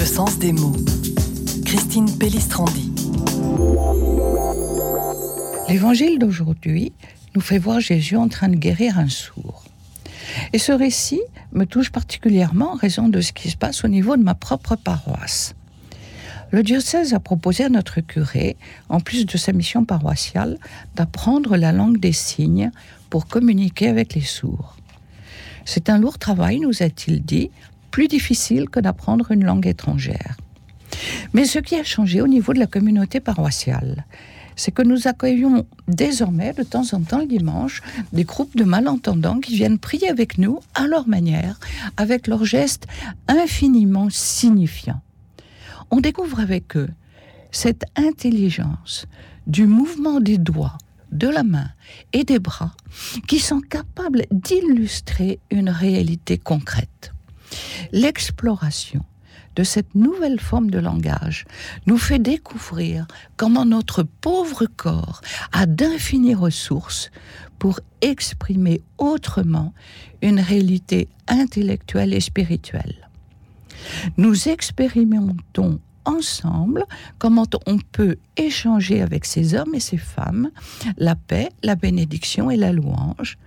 Le sens des mots. Christine Pellistrandi. L'évangile d'aujourd'hui nous fait voir Jésus en train de guérir un sourd. Et ce récit me touche particulièrement en raison de ce qui se passe au niveau de ma propre paroisse. Le diocèse a proposé à notre curé, en plus de sa mission paroissiale, d'apprendre la langue des signes pour communiquer avec les sourds. C'est un lourd travail, nous a-t-il dit, plus difficile que d'apprendre une langue étrangère. Mais ce qui a changé au niveau de la communauté paroissiale, c'est que nous accueillons désormais de temps en temps le dimanche des groupes de malentendants qui viennent prier avec nous à leur manière, avec leurs gestes infiniment signifiants on découvre avec eux cette intelligence du mouvement des doigts, de la main et des bras qui sont capables d'illustrer une réalité concrète. L'exploration de cette nouvelle forme de langage nous fait découvrir comment notre pauvre corps a d'infinies ressources pour exprimer autrement une réalité intellectuelle et spirituelle. Nous expérimentons ensemble comment on peut échanger avec ces hommes et ces femmes la paix, la bénédiction et la louange.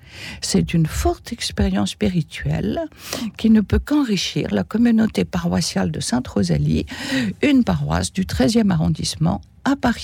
C'est une forte expérience spirituelle qui ne peut qu'enrichir la communauté paroissiale de Sainte-Rosalie, une paroisse du 13e arrondissement à Paris.